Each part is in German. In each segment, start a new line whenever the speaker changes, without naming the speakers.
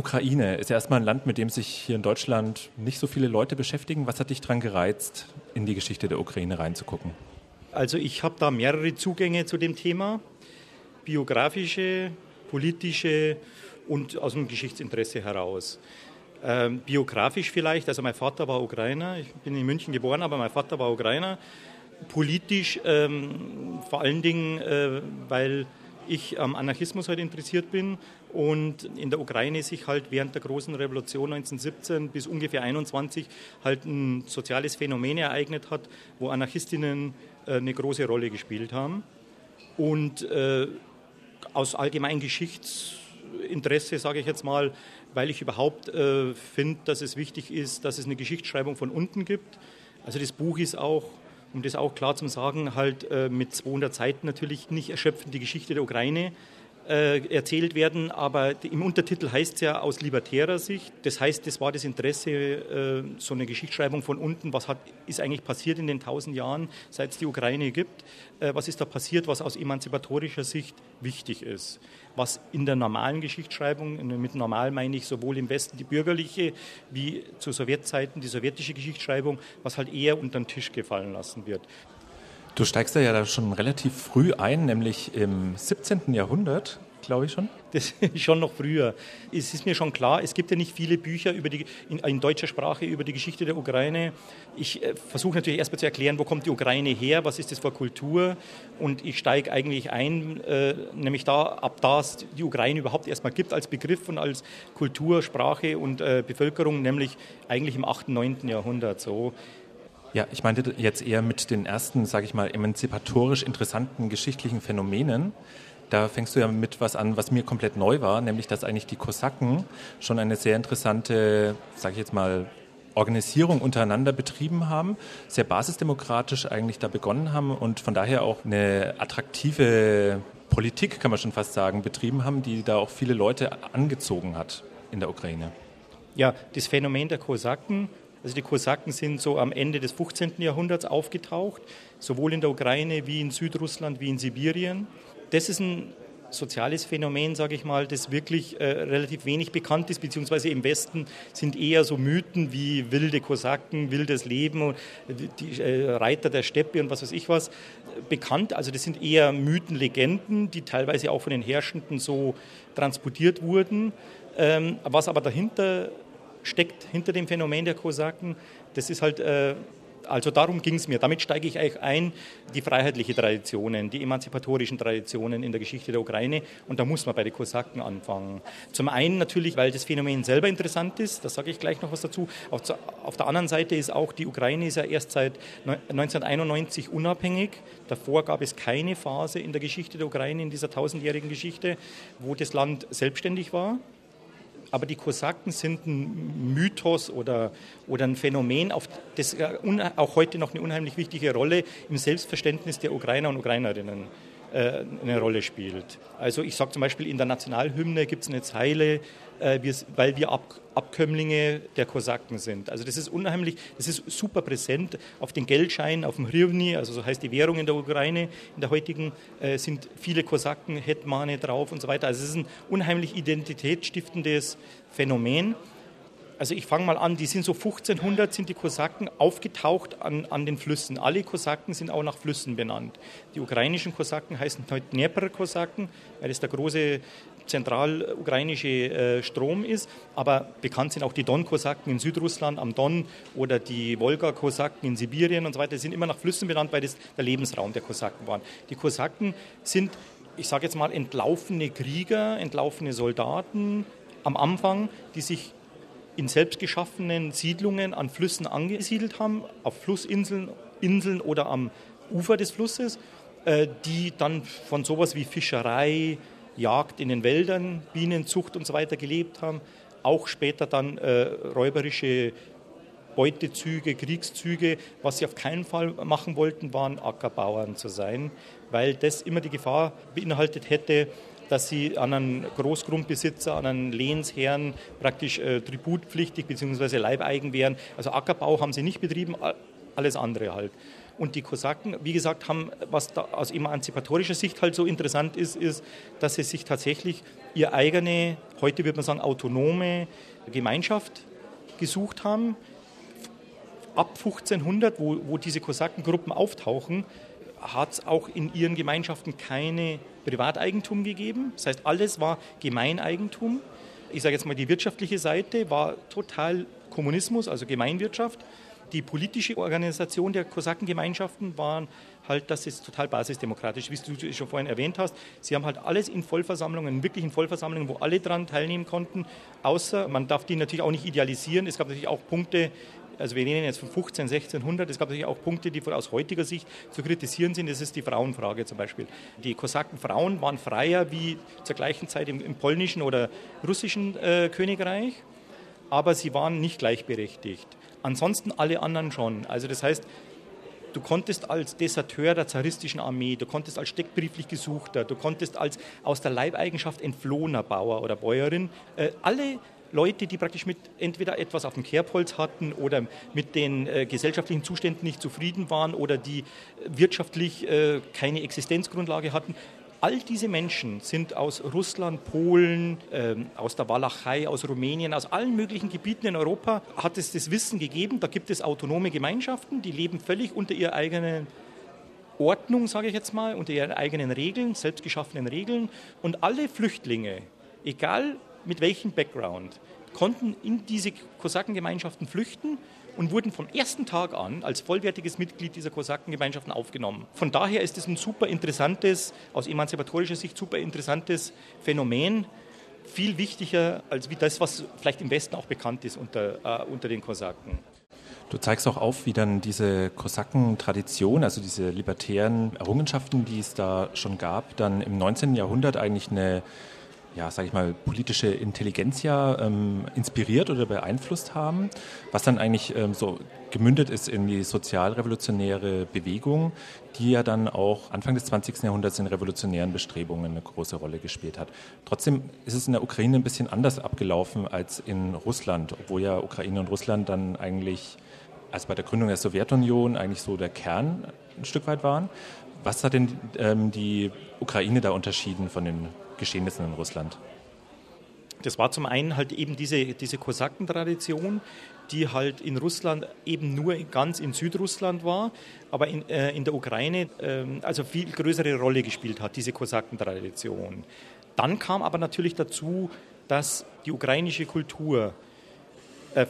Ukraine ist erstmal ein Land, mit dem sich hier in Deutschland nicht so viele Leute beschäftigen. Was hat dich daran gereizt, in die Geschichte der Ukraine reinzugucken?
Also ich habe da mehrere Zugänge zu dem Thema. Biografische, politische und aus dem Geschichtsinteresse heraus. Ähm, biografisch vielleicht, also mein Vater war Ukrainer, ich bin in München geboren, aber mein Vater war Ukrainer. Politisch ähm, vor allen Dingen, äh, weil ich am Anarchismus halt interessiert bin und in der Ukraine sich halt während der großen Revolution 1917 bis ungefähr 21 halt ein soziales Phänomen ereignet hat, wo Anarchistinnen äh, eine große Rolle gespielt haben. Und äh, aus allgemeinem Geschichtsinteresse, sage ich jetzt mal, weil ich überhaupt äh, finde, dass es wichtig ist, dass es eine Geschichtsschreibung von unten gibt. Also das Buch ist auch, um das auch klar zu sagen, halt äh, mit 200 Seiten natürlich nicht erschöpfend die Geschichte der Ukraine äh, erzählt werden, aber im Untertitel heißt es ja aus libertärer Sicht. Das heißt, das war das Interesse, äh, so eine Geschichtsschreibung von unten, was hat, ist eigentlich passiert in den tausend Jahren, seit es die Ukraine gibt, äh, was ist da passiert, was aus emanzipatorischer Sicht wichtig ist. Was in der normalen Geschichtsschreibung, mit normal meine ich sowohl im Westen die bürgerliche wie zu Sowjetzeiten die sowjetische Geschichtsschreibung, was halt eher unter den Tisch gefallen lassen wird.
Du steigst da ja schon relativ früh ein, nämlich im 17. Jahrhundert, glaube ich schon.
Das ist schon noch früher. Es ist mir schon klar, es gibt ja nicht viele Bücher über die, in, in deutscher Sprache über die Geschichte der Ukraine. Ich äh, versuche natürlich erstmal zu erklären, wo kommt die Ukraine her, was ist das für Kultur. Und ich steige eigentlich ein, äh, nämlich da, ab da es die Ukraine überhaupt erstmal gibt als Begriff und als Kultur, Sprache und äh, Bevölkerung, nämlich eigentlich im 8., 9. Jahrhundert. So.
Ja, ich meinte jetzt eher mit den ersten, sage ich mal, emanzipatorisch interessanten geschichtlichen Phänomenen. Da fängst du ja mit was an, was mir komplett neu war, nämlich dass eigentlich die Kosaken schon eine sehr interessante, sage ich jetzt mal, Organisierung untereinander betrieben haben, sehr basisdemokratisch eigentlich da begonnen haben und von daher auch eine attraktive Politik, kann man schon fast sagen, betrieben haben, die da auch viele Leute angezogen hat in der Ukraine.
Ja, das Phänomen der Kosaken also die Kosaken sind so am Ende des 15. Jahrhunderts aufgetaucht, sowohl in der Ukraine wie in Südrussland wie in Sibirien. Das ist ein soziales Phänomen, sage ich mal, das wirklich äh, relativ wenig bekannt ist, beziehungsweise im Westen sind eher so Mythen wie wilde Kosaken, wildes Leben, und die äh, Reiter der Steppe und was weiß ich was bekannt. Also das sind eher Mythen, Legenden, die teilweise auch von den Herrschenden so transportiert wurden. Ähm, was aber dahinter steckt hinter dem Phänomen der Kosaken. Das ist halt, äh, also darum ging es mir. Damit steige ich eigentlich ein, die freiheitlichen Traditionen, die emanzipatorischen Traditionen in der Geschichte der Ukraine. Und da muss man bei den Kosaken anfangen. Zum einen natürlich, weil das Phänomen selber interessant ist, da sage ich gleich noch was dazu. Auf, auf der anderen Seite ist auch, die Ukraine ist ja erst seit 1991 unabhängig. Davor gab es keine Phase in der Geschichte der Ukraine, in dieser tausendjährigen Geschichte, wo das Land selbstständig war aber die Kosaken sind ein Mythos oder, oder ein Phänomen, auf das auch heute noch eine unheimlich wichtige Rolle im Selbstverständnis der Ukrainer und Ukrainerinnen äh, eine Rolle spielt. Also ich sage zum Beispiel, in der Nationalhymne gibt es eine Zeile, äh, weil wir Abkömmlinge der Kosaken sind. Also das ist unheimlich, das ist super präsent. Auf den Geldscheinen, auf dem Hrivni, also so heißt die Währung in der Ukraine, in der heutigen, äh, sind viele Kosaken, Hetmane drauf und so weiter. Also es ist ein unheimlich identitätsstiftendes Phänomen. Also ich fange mal an, die sind so 1500 sind die Kosaken aufgetaucht an, an den Flüssen. Alle Kosaken sind auch nach Flüssen benannt. Die ukrainischen Kosaken heißen heute Dnepr-Kosaken, weil das der große zentralukrainische äh, Strom ist. Aber bekannt sind auch die Don-Kosaken in Südrussland am Don oder die Wolga-Kosaken in Sibirien und so weiter. Die sind immer nach Flüssen benannt, weil das der Lebensraum der Kosaken war. Die Kosaken sind, ich sage jetzt mal, entlaufene Krieger, entlaufene Soldaten am Anfang, die sich in selbstgeschaffenen Siedlungen an Flüssen angesiedelt haben, auf Flussinseln Inseln oder am Ufer des Flusses, äh, die dann von sowas wie Fischerei, Jagd in den Wäldern, Bienenzucht und so weiter gelebt haben, auch später dann äh, räuberische Beutezüge, Kriegszüge. Was sie auf keinen Fall machen wollten, waren Ackerbauern zu sein, weil das immer die Gefahr beinhaltet hätte, dass sie an einen Großgrundbesitzer, an einen Lehnsherrn praktisch äh, tributpflichtig bzw. Leibeigen wären. Also Ackerbau haben sie nicht betrieben, alles andere halt. Und die Kosaken, wie gesagt, haben, was aus emanzipatorischer Sicht halt so interessant ist, ist, dass sie sich tatsächlich ihre eigene, heute würde man sagen, autonome Gemeinschaft gesucht haben. Ab 1500, wo, wo diese Kosakengruppen auftauchen, hat es auch in ihren Gemeinschaften keine Privateigentum gegeben. Das heißt, alles war Gemeineigentum. Ich sage jetzt mal, die wirtschaftliche Seite war total Kommunismus, also Gemeinwirtschaft. Die politische Organisation der Kosakengemeinschaften war halt, dass es total basisdemokratisch, wie du schon vorhin erwähnt hast. Sie haben halt alles in Vollversammlungen, wirklich in Vollversammlungen, wo alle daran teilnehmen konnten, außer, man darf die natürlich auch nicht idealisieren. Es gab natürlich auch Punkte, also wir reden jetzt von 15, 1600, es gab natürlich auch Punkte, die aus heutiger Sicht zu kritisieren sind. Das ist die Frauenfrage zum Beispiel. Die Kosakenfrauen waren freier wie zur gleichen Zeit im, im polnischen oder russischen äh, Königreich, aber sie waren nicht gleichberechtigt. Ansonsten alle anderen schon. Also das heißt, Du konntest als Deserteur der zaristischen Armee, du konntest als steckbrieflich Gesuchter, du konntest als aus der Leibeigenschaft entflohener Bauer oder Bäuerin, äh, alle Leute, die praktisch mit entweder etwas auf dem Kerbholz hatten oder mit den äh, gesellschaftlichen Zuständen nicht zufrieden waren oder die wirtschaftlich äh, keine Existenzgrundlage hatten. All diese Menschen sind aus Russland, Polen, äh, aus der Walachei, aus Rumänien, aus allen möglichen Gebieten in Europa hat es das Wissen gegeben. Da gibt es autonome Gemeinschaften, die leben völlig unter ihrer eigenen Ordnung, sage ich jetzt mal, unter ihren eigenen Regeln, selbstgeschaffenen Regeln. Und alle Flüchtlinge, egal mit welchem Background, konnten in diese Kosakengemeinschaften flüchten und wurden vom ersten Tag an als vollwertiges Mitglied dieser Kosakengemeinschaften aufgenommen. Von daher ist es ein super interessantes, aus emanzipatorischer Sicht super interessantes Phänomen, viel wichtiger als wie das, was vielleicht im Westen auch bekannt ist unter, äh, unter den Kosaken.
Du zeigst auch auf, wie dann diese Kosaken-Tradition, also diese libertären Errungenschaften, die es da schon gab, dann im 19. Jahrhundert eigentlich eine ja, sage ich mal, politische Intelligenz ja ähm, inspiriert oder beeinflusst haben, was dann eigentlich ähm, so gemündet ist in die sozialrevolutionäre Bewegung, die ja dann auch Anfang des 20. Jahrhunderts in revolutionären Bestrebungen eine große Rolle gespielt hat. Trotzdem ist es in der Ukraine ein bisschen anders abgelaufen als in Russland, obwohl ja Ukraine und Russland dann eigentlich, als bei der Gründung der Sowjetunion, eigentlich so der Kern ein Stück weit waren. Was hat denn ähm, die Ukraine da unterschieden von den Geschehnissen in Russland?
Das war zum einen halt eben diese, diese Kosakentradition, die halt in Russland eben nur ganz in Südrussland war, aber in, äh, in der Ukraine äh, also viel größere Rolle gespielt hat, diese Kosakentradition. Dann kam aber natürlich dazu, dass die ukrainische Kultur,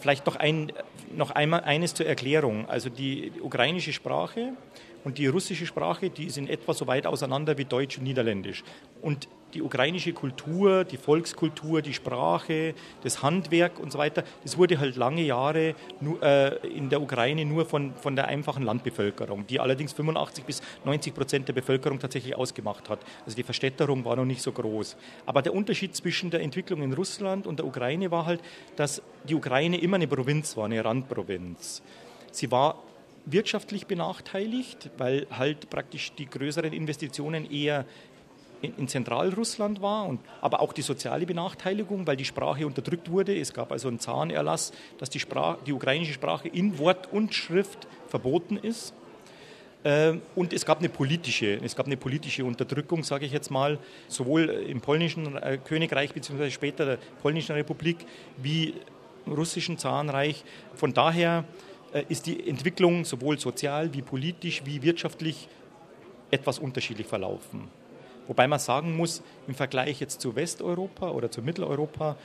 vielleicht noch, ein, noch einmal eines zur Erklärung, also die, ukrainische Sprache und die russische Sprache, die sind etwa so weit auseinander wie Deutsch und Niederländisch. Und die ukrainische Kultur, die Volkskultur, die Sprache, das Handwerk und so weiter, das wurde halt lange Jahre äh, in der Ukraine nur von, von der einfachen Landbevölkerung, die allerdings 85 bis 90 Prozent der Bevölkerung tatsächlich ausgemacht hat. Also die Verstädterung war noch nicht so groß. Aber der Unterschied zwischen der Entwicklung in Russland und der Ukraine war halt, dass die Ukraine immer eine Provinz war, eine Randprovinz. Sie war wirtschaftlich benachteiligt, weil halt praktisch die größeren Investitionen eher in, Zentralrussland war, und, aber auch die soziale Benachteiligung, weil die Sprache unterdrückt wurde. Es gab also einen Zahnerlass, dass die, Sprache, die ukrainische Sprache in Wort und Schrift verboten ist. Ähm, und es gab eine politische, es gab eine politische Unterdrückung, sage ich jetzt mal, sowohl im polnischen äh, Königreich bzw. später der polnischen Republik wie russischen Zarenreich. Von daher äh, ist die Entwicklung sowohl sozial wie politisch wie wirtschaftlich etwas unterschiedlich verlaufen. Wobei man sagen muss, im Vergleich jetzt zu Westeuropa oder zu Mitteleuropa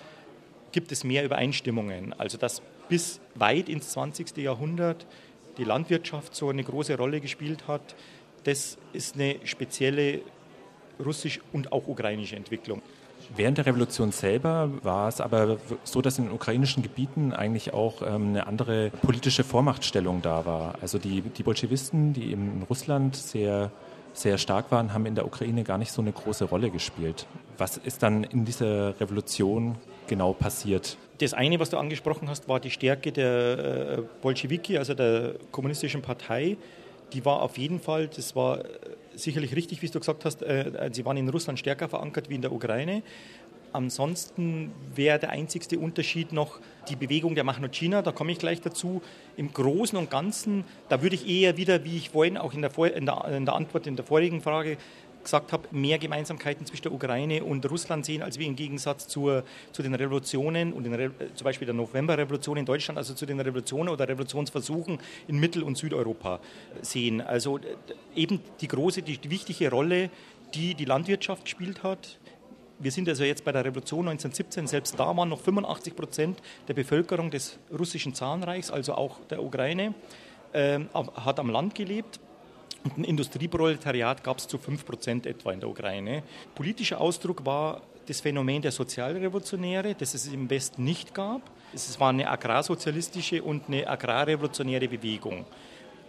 gibt es mehr Übereinstimmungen. Also dass bis weit ins 20. Jahrhundert die Landwirtschaft so eine große Rolle gespielt hat, das ist eine spezielle russisch- und auch ukrainische Entwicklung.
Während der Revolution selber war es aber so, dass in den ukrainischen Gebieten eigentlich auch ähm, eine andere politische Vormachtstellung da war. Also die, die Bolschewisten, die in Russland sehr sehr stark waren, haben in der Ukraine gar nicht so eine große Rolle gespielt. Was ist dann in dieser Revolution genau passiert?
Das eine, was du angesprochen hast, war die Stärke der äh, Bolschewiki, also der kommunistischen Partei. Die war auf jeden Fall, das war sicherlich richtig, wie du gesagt hast, äh, sie waren in Russland stärker verankert wie in der Ukraine. Ansonsten wäre der einzigste Unterschied noch die Bewegung der Machnocina, da komme ich gleich dazu. Im Großen und Ganzen, da würde ich eher wieder, wie ich vorhin auch in der, in der, in der Antwort in der vorigen Frage gesagt habe, mehr Gemeinsamkeiten zwischen der Ukraine und Russland sehen, als wir im Gegensatz zur, zu den Revolutionen und den Re zum Beispiel der Novemberrevolution in Deutschland, also zu den Revolutionen oder Revolutionsversuchen in Mittel- und Südeuropa sehen. Also eben die große, die, die wichtige Rolle, die die Landwirtschaft gespielt hat, wir sind also jetzt bei der Revolution 1917, selbst da waren noch 85 Prozent der Bevölkerung des russischen Zarenreichs, also auch der Ukraine, äh, hat am Land gelebt. Und ein Industrieproletariat gab es zu 5 Prozent etwa in der Ukraine. Politischer Ausdruck war das Phänomen der Sozialrevolutionäre, das es im Westen nicht gab. Es war eine agrarsozialistische und eine agrarrevolutionäre Bewegung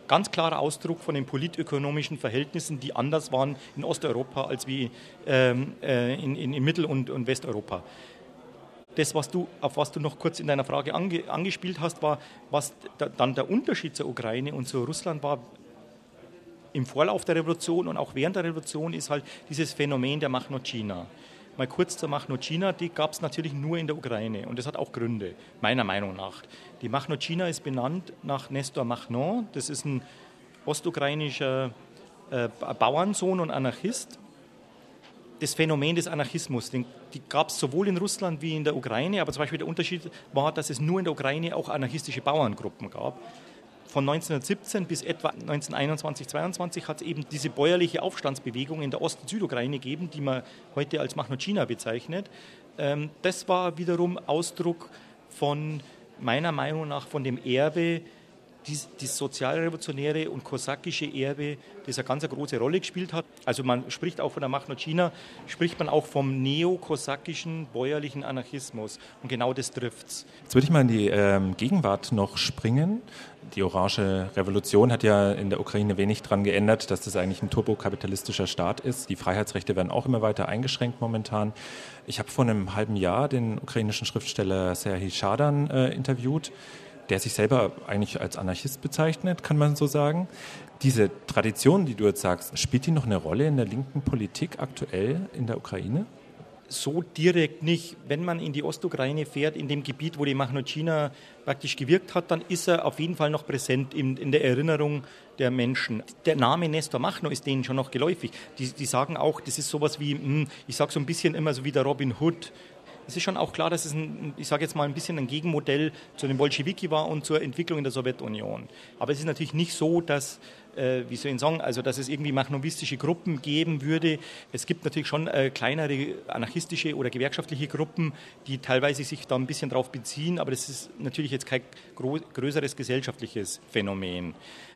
ganz klarer Ausdruck von den politökonomischen Verhältnissen, die anders waren in Osteuropa als wie ähm, äh, in, in, in, Mittel- und, und, Westeuropa. Das, was du, auf was du noch kurz in deiner Frage ange, angespielt hast, war, was da, dann der Unterschied zur Ukraine und zu Russland war, im Vorlauf der Revolution und auch während der Revolution ist halt dieses Phänomen der Machnocina. Mal kurz zur Machnocina, die gab es natürlich nur in der Ukraine und das hat auch Gründe, meiner Meinung nach. Die Machnocina ist benannt nach Nestor Machnon, das ist ein ostukrainischer äh, Bauernsohn und Anarchist. Das Phänomen des Anarchismus, den, die gab es sowohl in Russland wie in der Ukraine, aber zum Beispiel der Unterschied war, dass es nur in der Ukraine auch anarchistische Bauerngruppen gab von 1917 bis etwa 1921, 22 hat es eben diese bäuerliche Aufstandsbewegung in der Ost- und Südukraine gegeben, die man heute als Machnocina bezeichnet. Ähm, das war wiederum Ausdruck von meiner Meinung nach von dem Erbe dies, das sozialrevolutionäre und kosakische Erbe, das eine ganz große Rolle gespielt hat. Also man spricht auch von der Machnocina, spricht man auch vom neokosakischen bäuerlichen Anarchismus. Und genau das trifft es.
Jetzt würde ich mal in die ähm, Gegenwart noch springen. Die Orange Revolution hat ja in der Ukraine wenig daran geändert, dass das eigentlich ein turbokapitalistischer Staat ist. Die Freiheitsrechte werden auch immer weiter eingeschränkt momentan. Ich habe vor einem halben Jahr den ukrainischen Schriftsteller Serhii Schadan äh, interviewt der sich selber eigentlich als Anarchist bezeichnet, kann man so sagen. Diese Tradition, die du jetzt sagst, spielt die noch eine Rolle in der linken Politik aktuell in der Ukraine?
So direkt nicht. Wenn man in die Ostukraine fährt, in dem Gebiet, wo die Machnocina praktisch gewirkt hat, dann ist er auf jeden Fall noch präsent in, in der Erinnerung der Menschen. Der Name Nestor Machno ist denen schon noch geläufig. Die, die sagen auch, das ist sowas wie, hm, ich sage so ein bisschen immer so wie der Robin Hood es ist schon auch klar, dass es, ein, ich sage jetzt mal, ein bisschen ein Gegenmodell zu den Bolschewiki war und zur Entwicklung in der Sowjetunion. Aber es ist natürlich nicht so, dass äh, wie soll ich sagen, also dass es irgendwie machnovistische Gruppen geben würde. Es gibt natürlich schon äh, kleinere anarchistische oder gewerkschaftliche Gruppen, die teilweise sich da ein bisschen drauf beziehen, aber das ist natürlich jetzt kein größeres gesellschaftliches Phänomen.